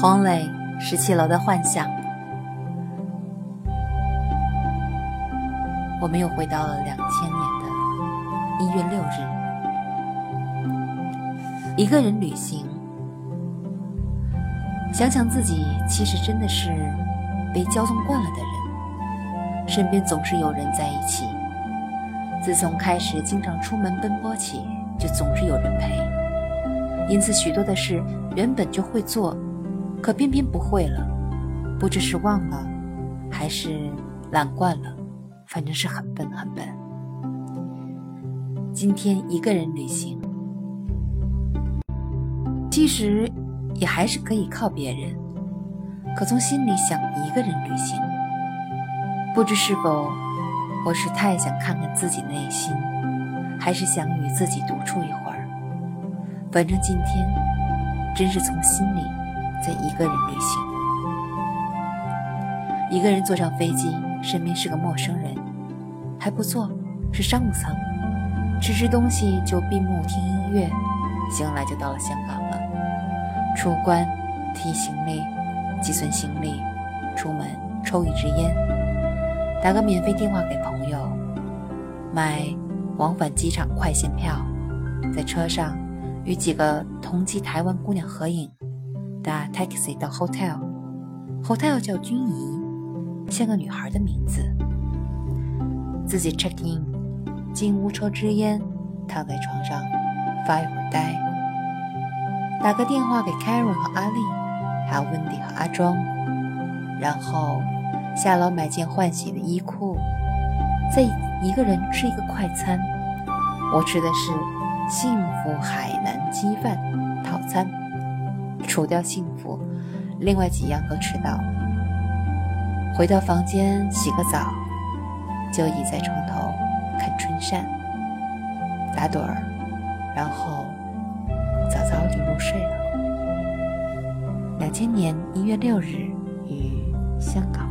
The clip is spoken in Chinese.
黄磊十七楼的幻想。我们又回到了两千年的一月六日，一个人旅行。想想自己，其实真的是被交通惯了的人，身边总是有人在一起。自从开始经常出门奔波起，就总是有人陪，因此许多的事原本就会做，可偏偏不会了，不知是忘了，还是懒惯了，反正是很笨很笨。今天一个人旅行，其实。也还是可以靠别人，可从心里想一个人旅行。不知是否我是太想看看自己内心，还是想与自己独处一会儿。反正今天真是从心里在一个人旅行。一个人坐上飞机，身边是个陌生人，还不错，是商务舱。吃吃东西就闭目听音乐，醒来就到了香港了。出关，提行李，寄存行李，出门抽一支烟，打个免费电话给朋友，买往返机场快线票，在车上与几个同机台湾姑娘合影，搭 taxi 到 hotel，hotel 叫君怡，像个女孩的名字，自己 check in，进屋抽支烟，躺在床上发一会儿呆。打个电话给 Karen 和阿丽，还有 Wendy 和阿庄，然后下楼买件换洗的衣裤，再一个人吃一个快餐。我吃的是幸福海南鸡饭套餐，除掉幸福，另外几样都迟到。回到房间洗个澡，就倚在床头看春扇，打盹儿，然后。早早就入睡了。两千年一月六日，于香港。